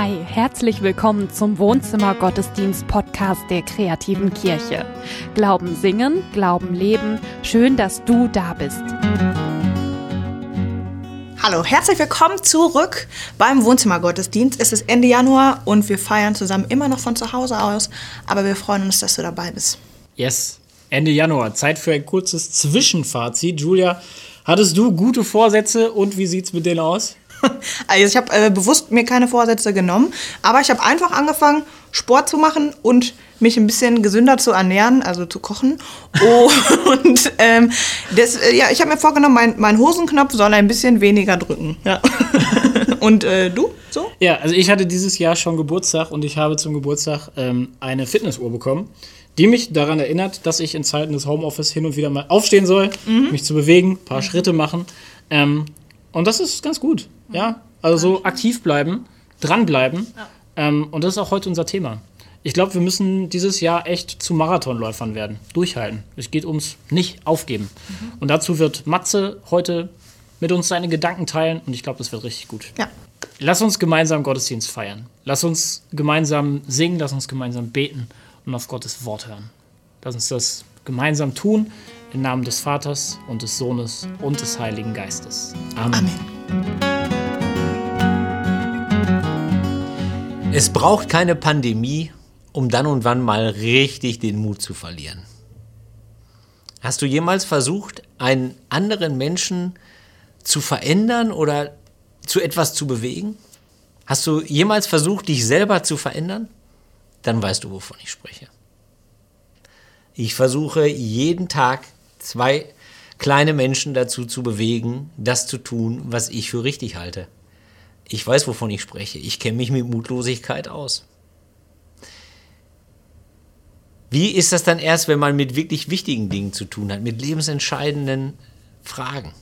Hi, herzlich willkommen zum Wohnzimmer Gottesdienst Podcast der kreativen Kirche. Glauben singen, Glauben leben. Schön, dass du da bist. Hallo, herzlich willkommen zurück beim Wohnzimmer Gottesdienst. Es ist Ende Januar und wir feiern zusammen immer noch von zu Hause aus, aber wir freuen uns, dass du dabei bist. Yes, Ende Januar. Zeit für ein kurzes Zwischenfazit. Julia, hattest du gute Vorsätze und wie sieht's mit denen aus? Also ich habe äh, bewusst mir keine Vorsätze genommen, aber ich habe einfach angefangen, Sport zu machen und mich ein bisschen gesünder zu ernähren, also zu kochen. Und ähm, das, äh, ja, ich habe mir vorgenommen, mein, mein Hosenknopf soll ein bisschen weniger drücken. Ja. und äh, du? So? Ja, also ich hatte dieses Jahr schon Geburtstag und ich habe zum Geburtstag ähm, eine Fitnessuhr bekommen, die mich daran erinnert, dass ich in Zeiten des Homeoffice hin und wieder mal aufstehen soll, mhm. mich zu bewegen, ein paar mhm. Schritte machen. Ähm, und das ist ganz gut. Ja, also so aktiv bleiben, dranbleiben. Ja. Ähm, und das ist auch heute unser Thema. Ich glaube, wir müssen dieses Jahr echt zu Marathonläufern werden. Durchhalten. Es geht ums nicht aufgeben. Mhm. Und dazu wird Matze heute mit uns seine Gedanken teilen und ich glaube, das wird richtig gut. Ja. Lass uns gemeinsam Gottesdienst feiern. Lass uns gemeinsam singen, lass uns gemeinsam beten und auf Gottes Wort hören. Lass uns das gemeinsam tun im Namen des Vaters und des Sohnes und des Heiligen Geistes. Amen. Amen. Es braucht keine Pandemie, um dann und wann mal richtig den Mut zu verlieren. Hast du jemals versucht, einen anderen Menschen zu verändern oder zu etwas zu bewegen? Hast du jemals versucht, dich selber zu verändern? Dann weißt du, wovon ich spreche. Ich versuche jeden Tag zwei kleine Menschen dazu zu bewegen, das zu tun, was ich für richtig halte. Ich weiß, wovon ich spreche. Ich kenne mich mit Mutlosigkeit aus. Wie ist das dann erst, wenn man mit wirklich wichtigen Dingen zu tun hat, mit lebensentscheidenden Fragen?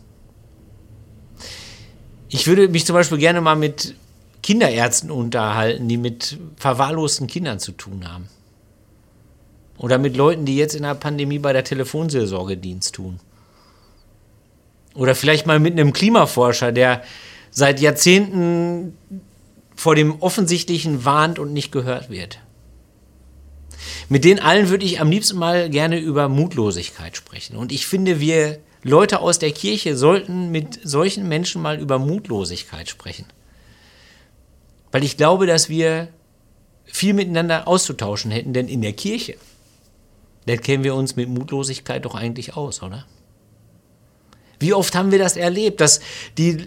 Ich würde mich zum Beispiel gerne mal mit Kinderärzten unterhalten, die mit verwahrlosten Kindern zu tun haben. Oder mit Leuten, die jetzt in der Pandemie bei der Telefonseelsorge Dienst tun. Oder vielleicht mal mit einem Klimaforscher, der seit Jahrzehnten vor dem Offensichtlichen warnt und nicht gehört wird. Mit den allen würde ich am liebsten mal gerne über Mutlosigkeit sprechen. Und ich finde, wir Leute aus der Kirche sollten mit solchen Menschen mal über Mutlosigkeit sprechen. Weil ich glaube, dass wir viel miteinander auszutauschen hätten, denn in der Kirche, da kennen wir uns mit Mutlosigkeit doch eigentlich aus, oder? Wie oft haben wir das erlebt, dass die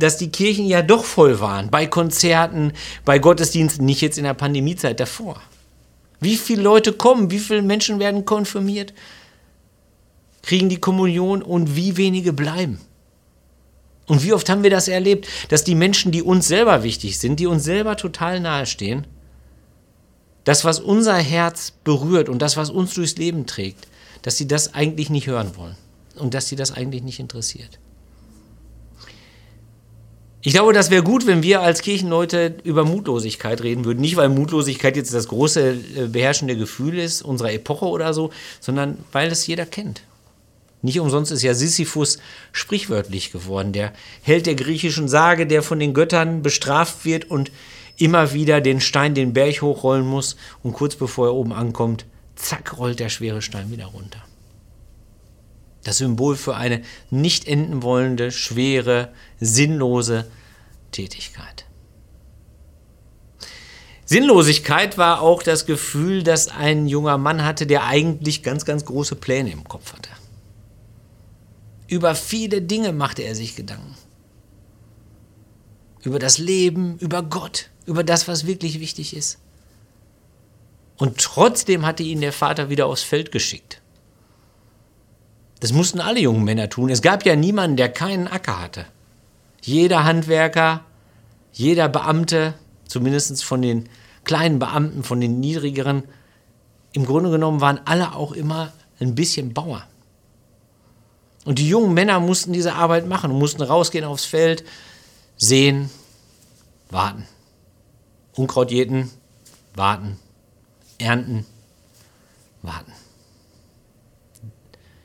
dass die Kirchen ja doch voll waren, bei Konzerten, bei Gottesdiensten, nicht jetzt in der Pandemiezeit davor. Wie viele Leute kommen, wie viele Menschen werden konfirmiert, kriegen die Kommunion und wie wenige bleiben. Und wie oft haben wir das erlebt, dass die Menschen, die uns selber wichtig sind, die uns selber total nahestehen, das, was unser Herz berührt und das, was uns durchs Leben trägt, dass sie das eigentlich nicht hören wollen und dass sie das eigentlich nicht interessiert. Ich glaube, das wäre gut, wenn wir als Kirchenleute über Mutlosigkeit reden würden. Nicht, weil Mutlosigkeit jetzt das große äh, beherrschende Gefühl ist unserer Epoche oder so, sondern weil es jeder kennt. Nicht umsonst ist ja Sisyphus sprichwörtlich geworden, der Held der griechischen Sage, der von den Göttern bestraft wird und immer wieder den Stein den Berg hochrollen muss und kurz bevor er oben ankommt, zack, rollt der schwere Stein wieder runter. Das Symbol für eine nicht enden wollende, schwere, sinnlose Tätigkeit. Sinnlosigkeit war auch das Gefühl, das ein junger Mann hatte, der eigentlich ganz, ganz große Pläne im Kopf hatte. Über viele Dinge machte er sich Gedanken. Über das Leben, über Gott, über das, was wirklich wichtig ist. Und trotzdem hatte ihn der Vater wieder aufs Feld geschickt. Das mussten alle jungen Männer tun. Es gab ja niemanden, der keinen Acker hatte. Jeder Handwerker, jeder Beamte, zumindest von den kleinen Beamten, von den niedrigeren, im Grunde genommen waren alle auch immer ein bisschen Bauer. Und die jungen Männer mussten diese Arbeit machen, mussten rausgehen aufs Feld, sehen, warten. Unkraut jäten, warten. Ernten, warten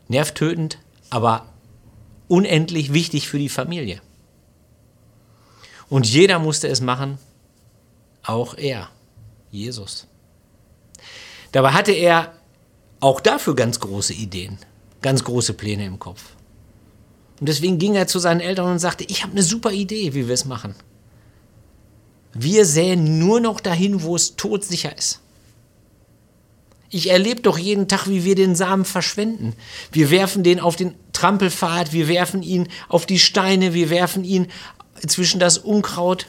nervtötend, aber unendlich wichtig für die Familie. Und jeder musste es machen, Auch er, Jesus. Dabei hatte er auch dafür ganz große Ideen, ganz große Pläne im Kopf. Und deswegen ging er zu seinen Eltern und sagte, ich habe eine super Idee, wie wir es machen. Wir säen nur noch dahin, wo es todsicher ist. Ich erlebe doch jeden Tag, wie wir den Samen verschwenden. Wir werfen den auf den Trampelpfad, wir werfen ihn auf die Steine, wir werfen ihn zwischen das Unkraut.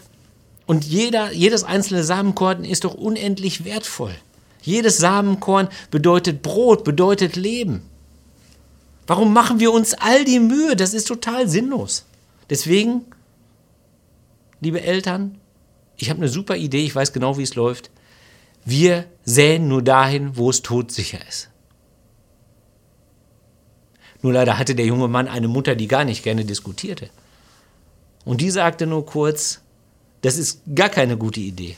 Und jeder, jedes einzelne Samenkorn ist doch unendlich wertvoll. Jedes Samenkorn bedeutet Brot, bedeutet Leben. Warum machen wir uns all die Mühe? Das ist total sinnlos. Deswegen, liebe Eltern, ich habe eine super Idee, ich weiß genau, wie es läuft. Wir säen nur dahin, wo es todsicher ist. Nur leider hatte der junge Mann eine Mutter, die gar nicht gerne diskutierte. Und die sagte nur kurz, das ist gar keine gute Idee.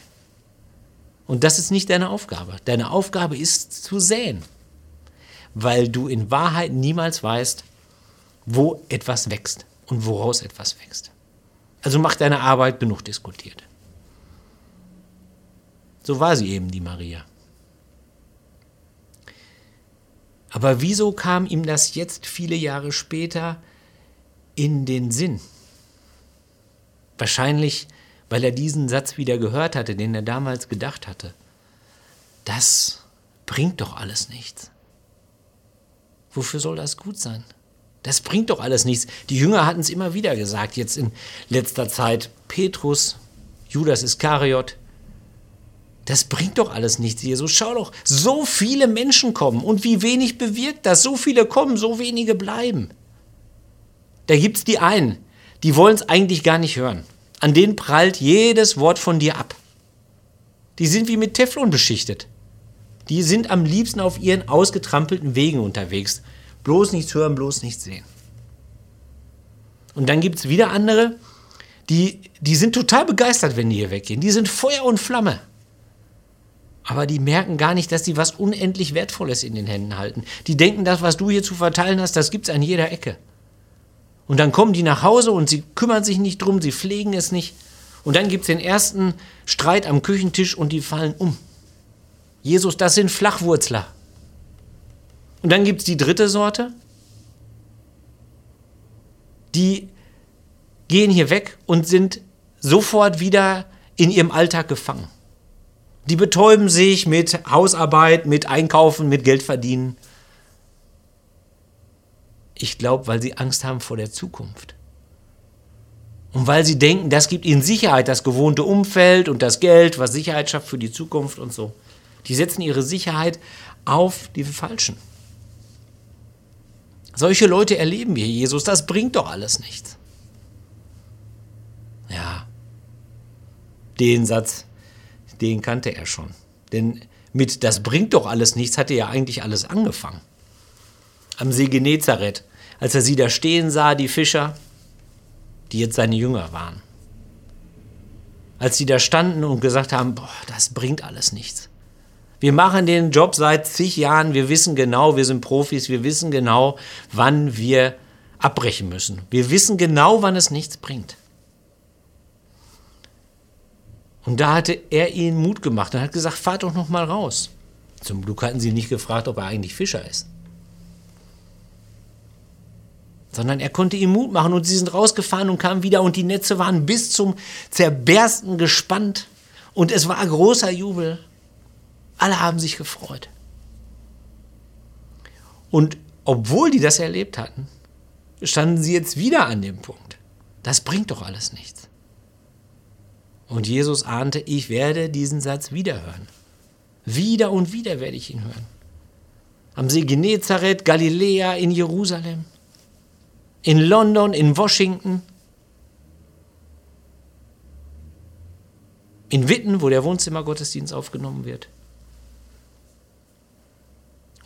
Und das ist nicht deine Aufgabe. Deine Aufgabe ist zu säen, weil du in Wahrheit niemals weißt, wo etwas wächst und woraus etwas wächst. Also mach deine Arbeit genug diskutiert. So war sie eben, die Maria. Aber wieso kam ihm das jetzt viele Jahre später in den Sinn? Wahrscheinlich, weil er diesen Satz wieder gehört hatte, den er damals gedacht hatte. Das bringt doch alles nichts. Wofür soll das gut sein? Das bringt doch alles nichts. Die Jünger hatten es immer wieder gesagt, jetzt in letzter Zeit. Petrus, Judas Iskariot, das bringt doch alles nichts, Jesus. Schau doch, so viele Menschen kommen und wie wenig bewirkt das. So viele kommen, so wenige bleiben. Da gibt es die einen, die wollen es eigentlich gar nicht hören. An denen prallt jedes Wort von dir ab. Die sind wie mit Teflon beschichtet. Die sind am liebsten auf ihren ausgetrampelten Wegen unterwegs. Bloß nichts hören, bloß nichts sehen. Und dann gibt es wieder andere, die, die sind total begeistert, wenn die hier weggehen. Die sind Feuer und Flamme aber die merken gar nicht, dass sie was unendlich Wertvolles in den Händen halten. Die denken, das, was du hier zu verteilen hast, das gibt es an jeder Ecke. Und dann kommen die nach Hause und sie kümmern sich nicht drum, sie pflegen es nicht. Und dann gibt es den ersten Streit am Küchentisch und die fallen um. Jesus, das sind Flachwurzler. Und dann gibt es die dritte Sorte. Die gehen hier weg und sind sofort wieder in ihrem Alltag gefangen. Die betäuben sich mit Hausarbeit, mit Einkaufen, mit Geld verdienen. Ich glaube, weil sie Angst haben vor der Zukunft. Und weil sie denken, das gibt ihnen Sicherheit, das gewohnte Umfeld und das Geld, was Sicherheit schafft für die Zukunft und so. Die setzen ihre Sicherheit auf die Falschen. Solche Leute erleben wir, Jesus, das bringt doch alles nichts. Ja, den Satz den kannte er schon. Denn mit das bringt doch alles nichts hatte ja eigentlich alles angefangen. Am See Genezareth, als er sie da stehen sah, die Fischer, die jetzt seine Jünger waren. Als sie da standen und gesagt haben, boah, das bringt alles nichts. Wir machen den Job seit zig Jahren, wir wissen genau, wir sind Profis, wir wissen genau, wann wir abbrechen müssen. Wir wissen genau, wann es nichts bringt. Und da hatte er ihnen Mut gemacht und hat gesagt, fahrt doch noch mal raus. Zum Glück hatten sie nicht gefragt, ob er eigentlich Fischer ist. Sondern er konnte ihnen Mut machen und sie sind rausgefahren und kamen wieder und die Netze waren bis zum Zerbersten gespannt und es war großer Jubel. Alle haben sich gefreut. Und obwohl die das erlebt hatten, standen sie jetzt wieder an dem Punkt. Das bringt doch alles nichts. Und Jesus ahnte, ich werde diesen Satz wieder hören. Wieder und wieder werde ich ihn hören. Am See Genezareth, Galiläa, in Jerusalem, in London, in Washington, in Witten, wo der Wohnzimmergottesdienst aufgenommen wird.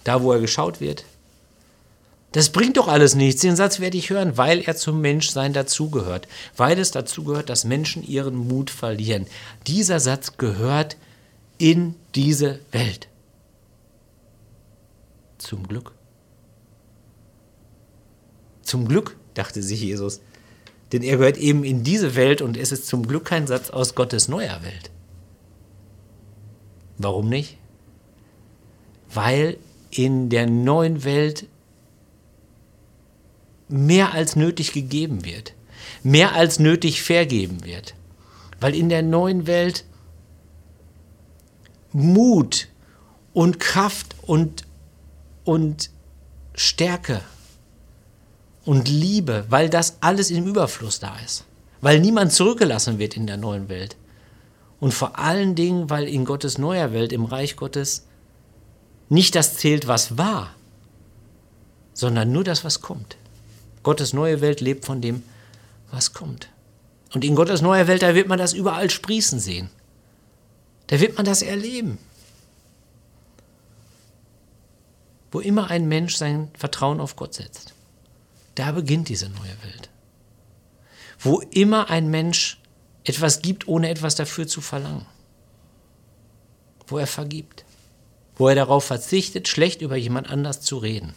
Da, wo er geschaut wird, das bringt doch alles nichts. Den Satz werde ich hören, weil er zum Menschsein dazugehört. Weil es dazugehört, dass Menschen ihren Mut verlieren. Dieser Satz gehört in diese Welt. Zum Glück. Zum Glück, dachte sich Jesus. Denn er gehört eben in diese Welt und es ist zum Glück kein Satz aus Gottes neuer Welt. Warum nicht? Weil in der neuen Welt mehr als nötig gegeben wird, mehr als nötig vergeben wird. Weil in der neuen Welt Mut und Kraft und, und Stärke und Liebe, weil das alles im Überfluss da ist. Weil niemand zurückgelassen wird in der neuen Welt. Und vor allen Dingen, weil in Gottes neuer Welt, im Reich Gottes, nicht das zählt, was war, sondern nur das, was kommt. Gottes neue Welt lebt von dem, was kommt. Und in Gottes neuer Welt, da wird man das überall sprießen sehen. Da wird man das erleben. Wo immer ein Mensch sein Vertrauen auf Gott setzt, da beginnt diese neue Welt. Wo immer ein Mensch etwas gibt, ohne etwas dafür zu verlangen. Wo er vergibt. Wo er darauf verzichtet, schlecht über jemand anders zu reden.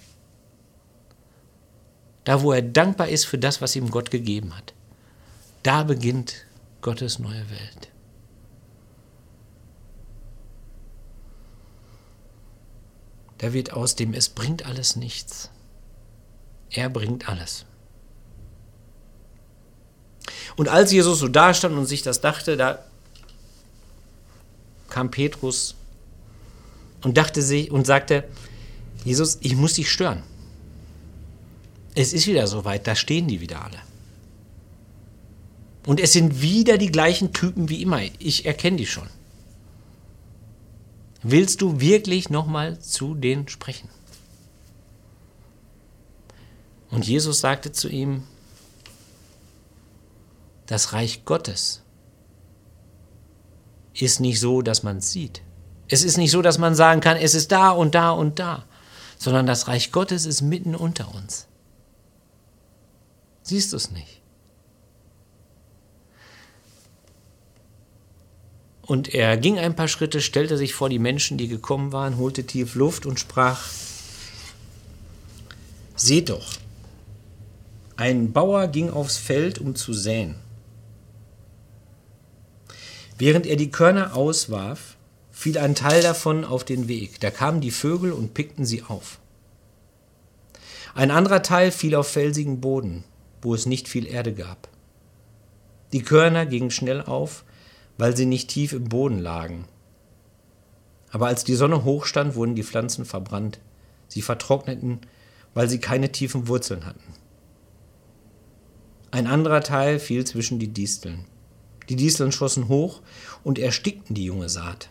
Da, wo er dankbar ist für das, was ihm Gott gegeben hat. Da beginnt Gottes neue Welt. Da wird aus dem Es bringt alles nichts. Er bringt alles. Und als Jesus so dastand und sich das dachte, da kam Petrus und dachte sich und sagte, Jesus, ich muss dich stören. Es ist wieder soweit, da stehen die wieder alle. Und es sind wieder die gleichen Typen wie immer. Ich erkenne die schon. Willst du wirklich nochmal zu denen sprechen? Und Jesus sagte zu ihm, das Reich Gottes ist nicht so, dass man es sieht. Es ist nicht so, dass man sagen kann, es ist da und da und da, sondern das Reich Gottes ist mitten unter uns. Siehst du es nicht? Und er ging ein paar Schritte, stellte sich vor die Menschen, die gekommen waren, holte tief Luft und sprach, Seht doch, ein Bauer ging aufs Feld, um zu säen. Während er die Körner auswarf, fiel ein Teil davon auf den Weg. Da kamen die Vögel und pickten sie auf. Ein anderer Teil fiel auf felsigen Boden, wo es nicht viel Erde gab. Die Körner gingen schnell auf, weil sie nicht tief im Boden lagen. Aber als die Sonne hochstand, wurden die Pflanzen verbrannt. Sie vertrockneten, weil sie keine tiefen Wurzeln hatten. Ein anderer Teil fiel zwischen die Disteln. Die Disteln schossen hoch und erstickten die junge Saat.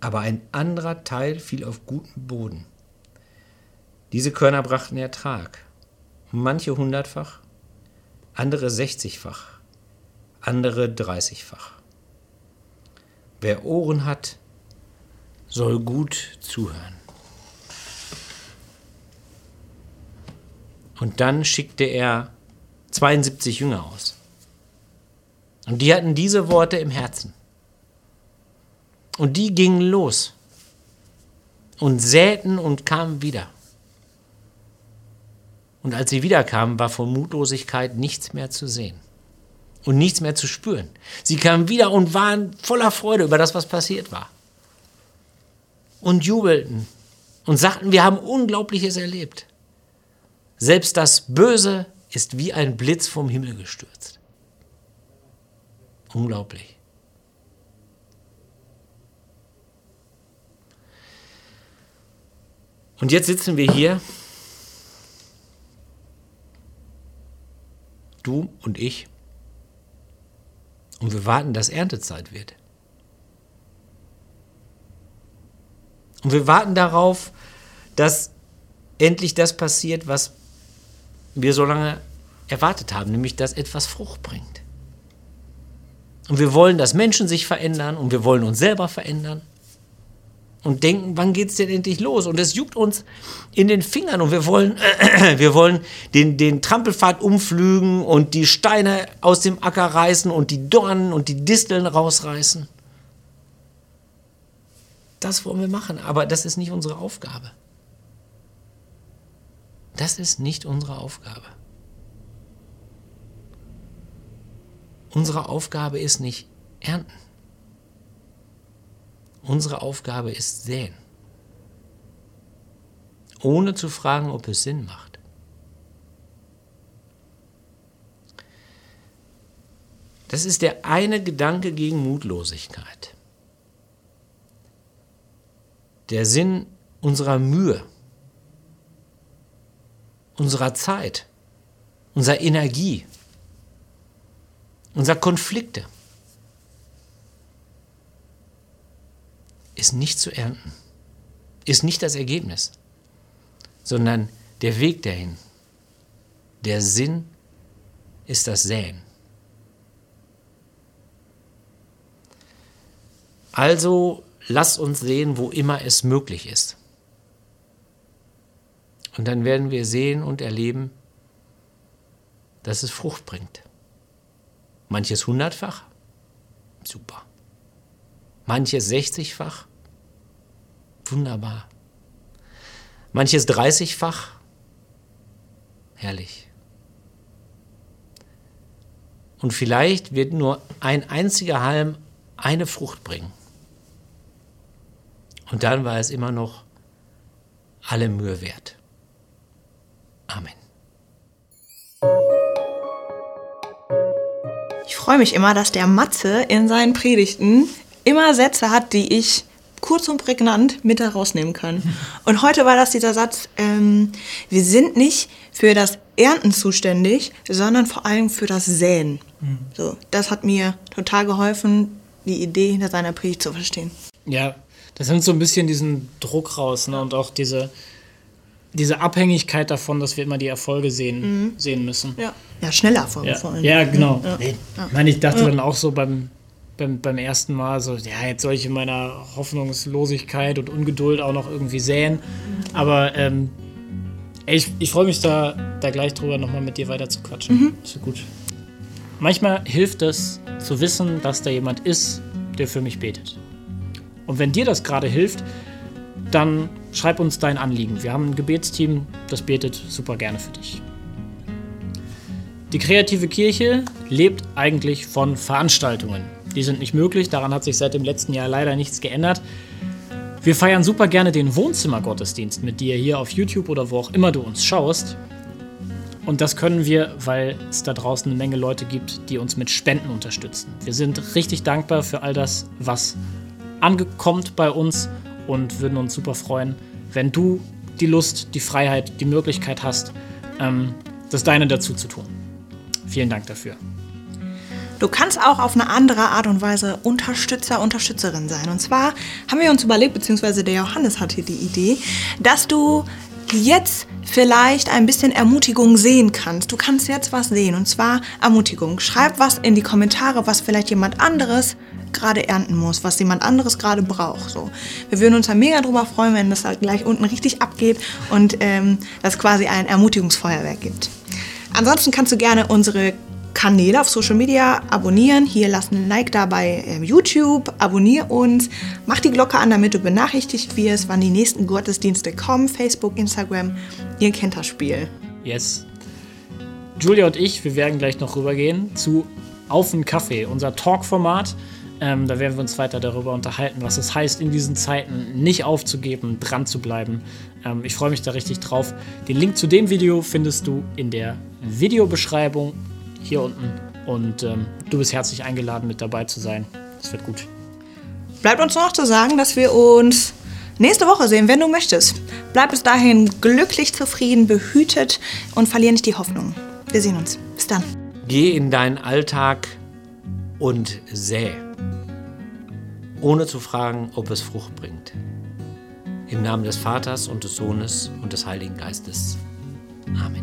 Aber ein anderer Teil fiel auf guten Boden. Diese Körner brachten Ertrag, manche hundertfach, andere sechzigfach, andere dreißigfach. Wer Ohren hat, soll gut zuhören. Und dann schickte er 72 Jünger aus. Und die hatten diese Worte im Herzen. Und die gingen los und säten und kamen wieder. Und als sie wiederkamen, war von Mutlosigkeit nichts mehr zu sehen und nichts mehr zu spüren. Sie kamen wieder und waren voller Freude über das, was passiert war. Und jubelten und sagten, wir haben Unglaubliches erlebt. Selbst das Böse ist wie ein Blitz vom Himmel gestürzt. Unglaublich. Und jetzt sitzen wir hier, du und ich, und wir warten, dass Erntezeit wird. Und wir warten darauf, dass endlich das passiert, was wir so lange erwartet haben, nämlich dass etwas Frucht bringt. Und wir wollen, dass Menschen sich verändern und wir wollen uns selber verändern und denken, wann geht es denn endlich los? Und es juckt uns in den Fingern und wir wollen, äh, wir wollen den, den Trampelpfad umflügen und die Steine aus dem Acker reißen und die Dornen und die Disteln rausreißen. Das wollen wir machen, aber das ist nicht unsere Aufgabe. Das ist nicht unsere Aufgabe. Unsere Aufgabe ist nicht ernten. Unsere Aufgabe ist säen. Ohne zu fragen, ob es Sinn macht. Das ist der eine Gedanke gegen Mutlosigkeit. Der Sinn unserer Mühe, unserer Zeit, unserer Energie, unserer Konflikte ist nicht zu ernten, ist nicht das Ergebnis, sondern der Weg dahin. Der Sinn ist das Säen. Also lasst uns sehen, wo immer es möglich ist. Und dann werden wir sehen und erleben, dass es Frucht bringt. Manches hundertfach, super. Manches sechzigfach, wunderbar. Manches dreißigfach, herrlich. Und vielleicht wird nur ein einziger Halm eine Frucht bringen. Und dann war es immer noch alle Mühe wert. Amen. Ich freue mich immer, dass der Matze in seinen Predigten immer Sätze hat, die ich kurz und prägnant mit herausnehmen kann. Und heute war das dieser Satz, ähm, wir sind nicht für das Ernten zuständig, sondern vor allem für das Säen. Mhm. So, das hat mir total geholfen, die Idee hinter seiner Predigt zu verstehen. Ja, das nimmt so ein bisschen diesen Druck raus ne? und auch diese, diese Abhängigkeit davon, dass wir immer die Erfolge sehen, mhm. sehen müssen. Ja, ja schnelle Erfolge ja. vor allem. Ja, genau. Ja. Ich meine, ich dachte dann auch so beim, beim, beim ersten Mal so, ja, jetzt soll ich in meiner Hoffnungslosigkeit und Ungeduld auch noch irgendwie säen. Aber ähm, ich, ich freue mich da, da gleich drüber nochmal mit dir weiter zu quatschen. Mhm. Ist gut. Manchmal hilft es zu wissen, dass da jemand ist, der für mich betet. Und wenn dir das gerade hilft, dann schreib uns dein Anliegen. Wir haben ein Gebetsteam, das betet super gerne für dich. Die kreative Kirche lebt eigentlich von Veranstaltungen. Die sind nicht möglich, daran hat sich seit dem letzten Jahr leider nichts geändert. Wir feiern super gerne den Wohnzimmergottesdienst mit dir hier auf YouTube oder wo auch immer du uns schaust. Und das können wir, weil es da draußen eine Menge Leute gibt, die uns mit Spenden unterstützen. Wir sind richtig dankbar für all das, was angekommt bei uns und würden uns super freuen, wenn du die Lust, die Freiheit, die Möglichkeit hast, ähm, das Deine dazu zu tun. Vielen Dank dafür. Du kannst auch auf eine andere Art und Weise Unterstützer, Unterstützerin sein. Und zwar haben wir uns überlegt, beziehungsweise der Johannes hatte die Idee, dass du jetzt vielleicht ein bisschen Ermutigung sehen kannst. Du kannst jetzt was sehen und zwar Ermutigung. Schreib was in die Kommentare, was vielleicht jemand anderes gerade ernten muss, was jemand anderes gerade braucht. So. Wir würden uns da mega drüber freuen, wenn das halt gleich unten richtig abgeht und ähm, das quasi ein Ermutigungsfeuerwerk gibt. Ansonsten kannst du gerne unsere Kanäle auf Social Media abonnieren. Hier lass ein Like da bei ähm, YouTube, abonnier uns, mach die Glocke an, damit du benachrichtigt wirst, wann die nächsten Gottesdienste kommen. Facebook, Instagram, ihr kennt das Spiel. Yes. Julia und ich, wir werden gleich noch rübergehen zu Auf den Kaffee, unser Talk-Format. Ähm, da werden wir uns weiter darüber unterhalten, was es heißt, in diesen Zeiten nicht aufzugeben, dran zu bleiben. Ähm, ich freue mich da richtig drauf. Den Link zu dem Video findest du in der Videobeschreibung hier unten. Und ähm, du bist herzlich eingeladen, mit dabei zu sein. Es wird gut. Bleibt uns noch zu sagen, dass wir uns nächste Woche sehen, wenn du möchtest. Bleib bis dahin glücklich, zufrieden, behütet und verliere nicht die Hoffnung. Wir sehen uns. Bis dann. Geh in deinen Alltag und säh ohne zu fragen, ob es Frucht bringt. Im Namen des Vaters und des Sohnes und des Heiligen Geistes. Amen.